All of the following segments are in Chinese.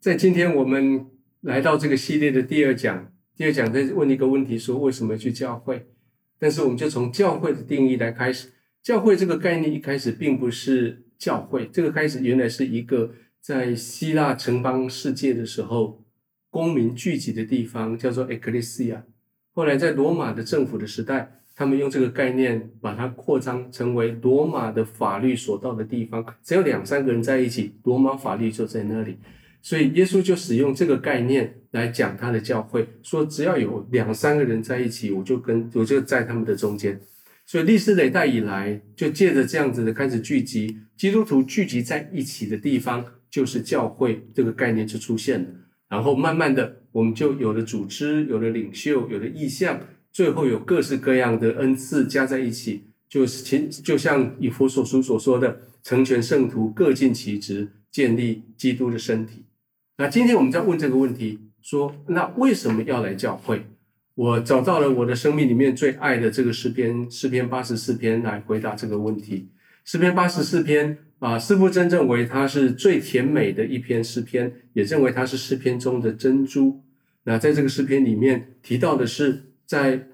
在今天我们来到这个系列的第二讲，第二讲在问一个问题：说为什么去教会？但是我们就从教会的定义来开始。教会这个概念一开始并不是教会，这个开始原来是一个在希腊城邦世界的时候公民聚集的地方，叫做 ecclesia。后来在罗马的政府的时代，他们用这个概念把它扩张成为罗马的法律所到的地方，只要两三个人在一起，罗马法律就在那里。所以耶稣就使用这个概念来讲他的教会，说只要有两三个人在一起，我就跟我就在他们的中间。所以历史累代以来，就借着这样子的开始聚集，基督徒聚集在一起的地方，就是教会这个概念就出现了。然后慢慢的，我们就有了组织，有了领袖，有了意向，最后有各式各样的恩赐加在一起，就是其就像以弗所书所说的，成全圣徒，各尽其职，建立基督的身体。那今天我们在问这个问题，说那为什么要来教会？我找到了我的生命里面最爱的这个诗篇，诗篇八十四篇来回答这个问题。诗篇八十四篇。啊，师傅真认为它是最甜美的一篇诗篇，也认为它是诗篇中的珍珠。那在这个诗篇里面提到的是，在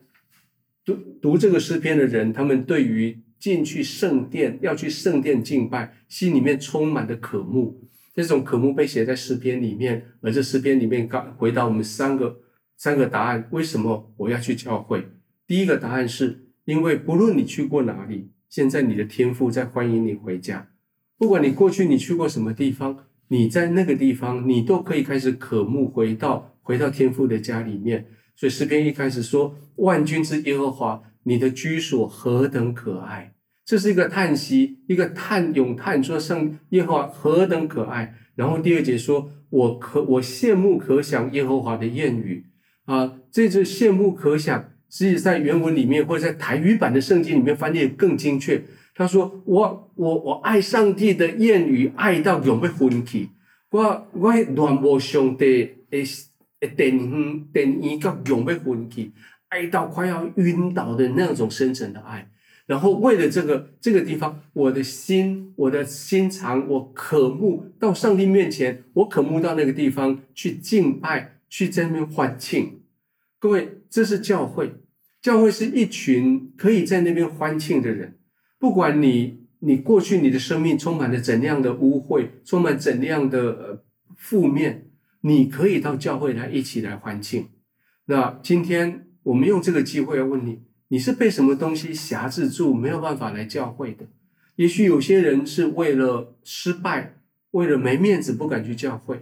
读读这个诗篇的人，他们对于进去圣殿要去圣殿敬拜，心里面充满的渴慕。这种渴慕被写在诗篇里面，而这诗篇里面刚回答我们三个三个答案：为什么我要去教会？第一个答案是因为不论你去过哪里，现在你的天父在欢迎你回家。不管你过去你去过什么地方，你在那个地方，你都可以开始渴慕回到回到天父的家里面。所以诗篇一开始说：“万军之耶和华，你的居所何等可爱！”这是一个叹息，一个叹咏叹说：“圣耶和华何等可爱！”然后第二节说：“我可我羡慕可想耶和华的谚语啊！”这是羡慕可想，实际在原文里面或者在台语版的圣经里面翻译更精确。他说：“我我我爱上帝的谚语，爱到永不分去。我我乱无上帝的的电影电影到永不分去，爱到快要晕倒的那种深沉的爱。然后为了这个这个地方，我的心我的心肠，我渴慕到上帝面前，我渴慕到那个地方去敬拜，去在那边欢庆。各位，这是教会，教会是一群可以在那边欢庆的人。”不管你你过去你的生命充满了怎样的污秽，充满怎样的呃负面，你可以到教会来一起来欢庆。那今天我们用这个机会要问你：你是被什么东西辖制住，没有办法来教会的？也许有些人是为了失败，为了没面子不敢去教会；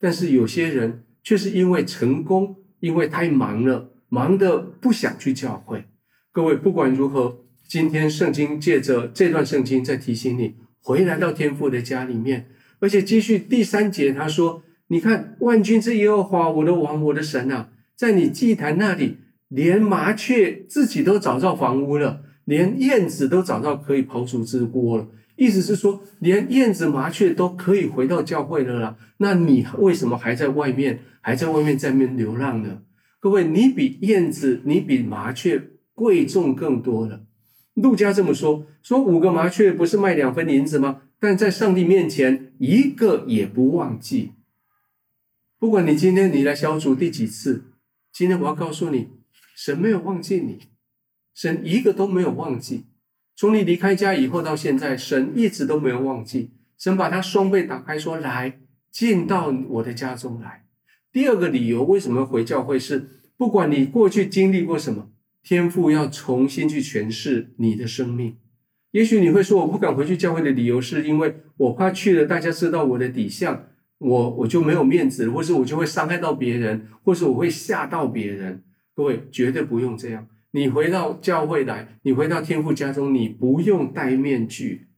但是有些人却是因为成功，因为太忙了，忙的不想去教会。各位不管如何。今天圣经借着这段圣经在提醒你，回来到天父的家里面，而且继续第三节，他说：“你看，万军之耶和华，我的王，我的神啊，在你祭坛那里，连麻雀自己都找到房屋了，连燕子都找到可以刨除之窝了。意思是说，连燕子、麻雀都可以回到教会了啦。那你为什么还在外面，还在外面在面流浪呢？各位，你比燕子，你比麻雀贵重更多了。”陆家这么说：“说五个麻雀不是卖两分银子吗？但在上帝面前，一个也不忘记。不管你今天你来小组第几次，今天我要告诉你，神没有忘记你，神一个都没有忘记。从你离开家以后到现在，神一直都没有忘记。神把他双臂打开，说：来进到我的家中来。第二个理由，为什么回教会是？不管你过去经历过什么。”天赋要重新去诠释你的生命，也许你会说我不敢回去教会的理由是因为我怕去了大家知道我的底相，我我就没有面子，或是我就会伤害到别人，或是我会吓到别人。各位绝对不用这样，你回到教会来，你回到天父家中，你不用戴面具。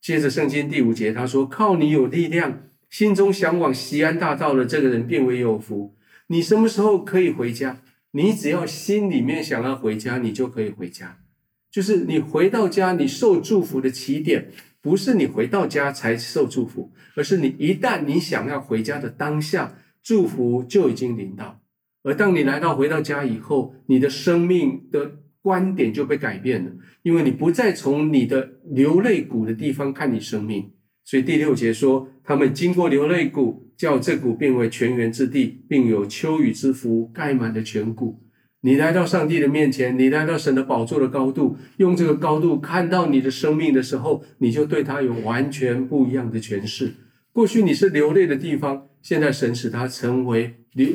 接着圣经第五节他说：“靠你有力量，心中向往西安大道的这个人变为有福。”你什么时候可以回家？你只要心里面想要回家，你就可以回家。就是你回到家，你受祝福的起点，不是你回到家才受祝福，而是你一旦你想要回家的当下，祝福就已经临到。而当你来到回到家以后，你的生命的观点就被改变了，因为你不再从你的流泪谷的地方看你生命，所以第六节说，他们经过流泪谷，叫这谷变为泉源之地，并有秋雨之福盖满了全谷。你来到上帝的面前，你来到神的宝座的高度，用这个高度看到你的生命的时候，你就对他有完全不一样的诠释。过去你是流泪的地方，现在神使它成为流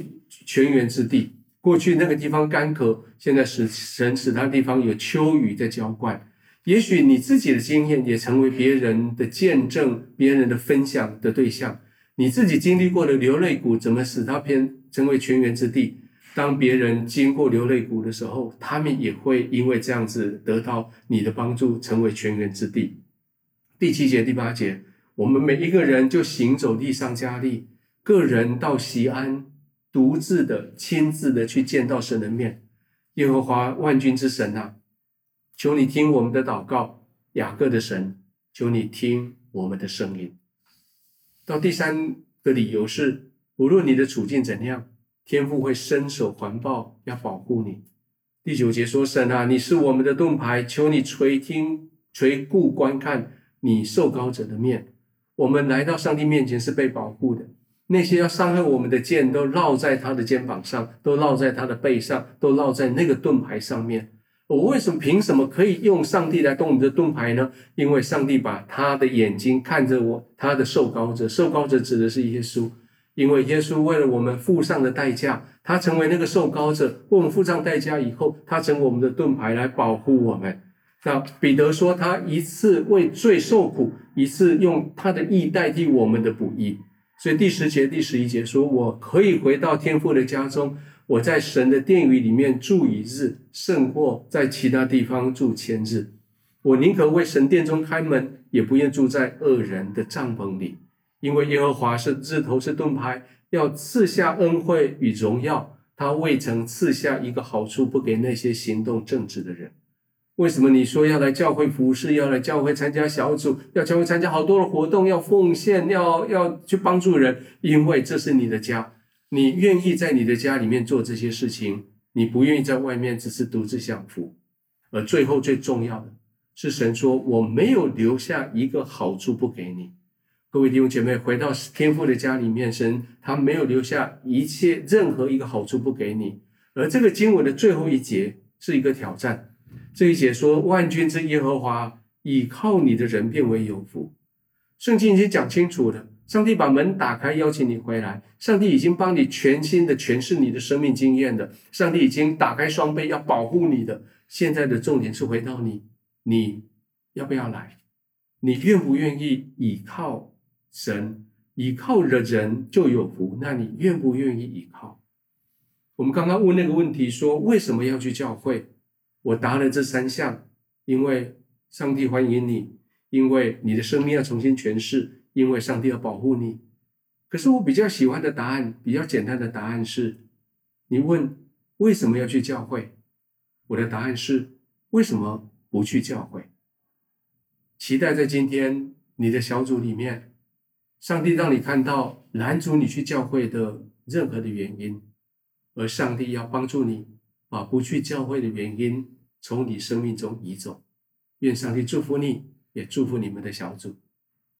泉源之地。过去那个地方干渴，现在使神使它地方有秋雨在浇灌。也许你自己的经验也成为别人的见证、别人的分享的对象。你自己经历过的流泪谷，怎么使它变成为泉源之地？当别人经过流泪谷的时候，他们也会因为这样子得到你的帮助，成为泉源之地。第七节、第八节，我们每一个人就行走地上加力，个人到西安，独自的、亲自的去见到神的面。耶和华万军之神啊！求你听我们的祷告，雅各的神，求你听我们的声音。到第三个理由是，无论你的处境怎样，天父会伸手环抱，要保护你。第九节说：“神啊，你是我们的盾牌，求你垂听、垂顾观看你受膏者的面。我们来到上帝面前是被保护的。那些要伤害我们的剑，都落在他的肩膀上，都落在他的背上，都落在那个盾牌上面。”我为什么凭什么可以用上帝来动你的盾牌呢？因为上帝把他的眼睛看着我，他的受膏者，受膏者指的是耶稣，因为耶稣为了我们付上的代价，他成为那个受膏者，为我们付上代价以后，他成为我们的盾牌来保护我们。那彼得说，他一次为罪受苦，一次用他的义代替我们的不义。所以第十节、第十一节说，我可以回到天父的家中。我在神的殿宇里面住一日，胜过在其他地方住千日。我宁可为神殿中开门，也不愿住在恶人的帐篷里。因为耶和华是日头是盾牌，要赐下恩惠与荣耀。他未曾赐下一个好处不给那些行动正直的人。为什么你说要来教会服侍，要来教会参加小组，要教会参加好多的活动，要奉献，要要去帮助人？因为这是你的家。你愿意在你的家里面做这些事情，你不愿意在外面只是独自享福。而最后最重要的是，神说：“我没有留下一个好处不给你。”各位弟兄姐妹，回到天父的家里面，神他没有留下一切任何一个好处不给你。而这个经文的最后一节是一个挑战。这一节说：“万军之耶和华，倚靠你的人变为有福。”圣经已经讲清楚了。上帝把门打开，邀请你回来。上帝已经帮你全新的诠释你的生命经验的。上帝已经打开双臂，要保护你的。现在的重点是回到你，你要不要来？你愿不愿意倚靠神？倚靠的人就有福。那你愿不愿意倚靠？我们刚刚问那个问题，说为什么要去教会？我答了这三项：因为上帝欢迎你，因为你的生命要重新诠释。因为上帝要保护你，可是我比较喜欢的答案，比较简单的答案是：你问为什么要去教会？我的答案是：为什么不去教会？期待在今天你的小组里面，上帝让你看到拦阻你去教会的任何的原因，而上帝要帮助你把不去教会的原因从你生命中移走。愿上帝祝福你，也祝福你们的小组。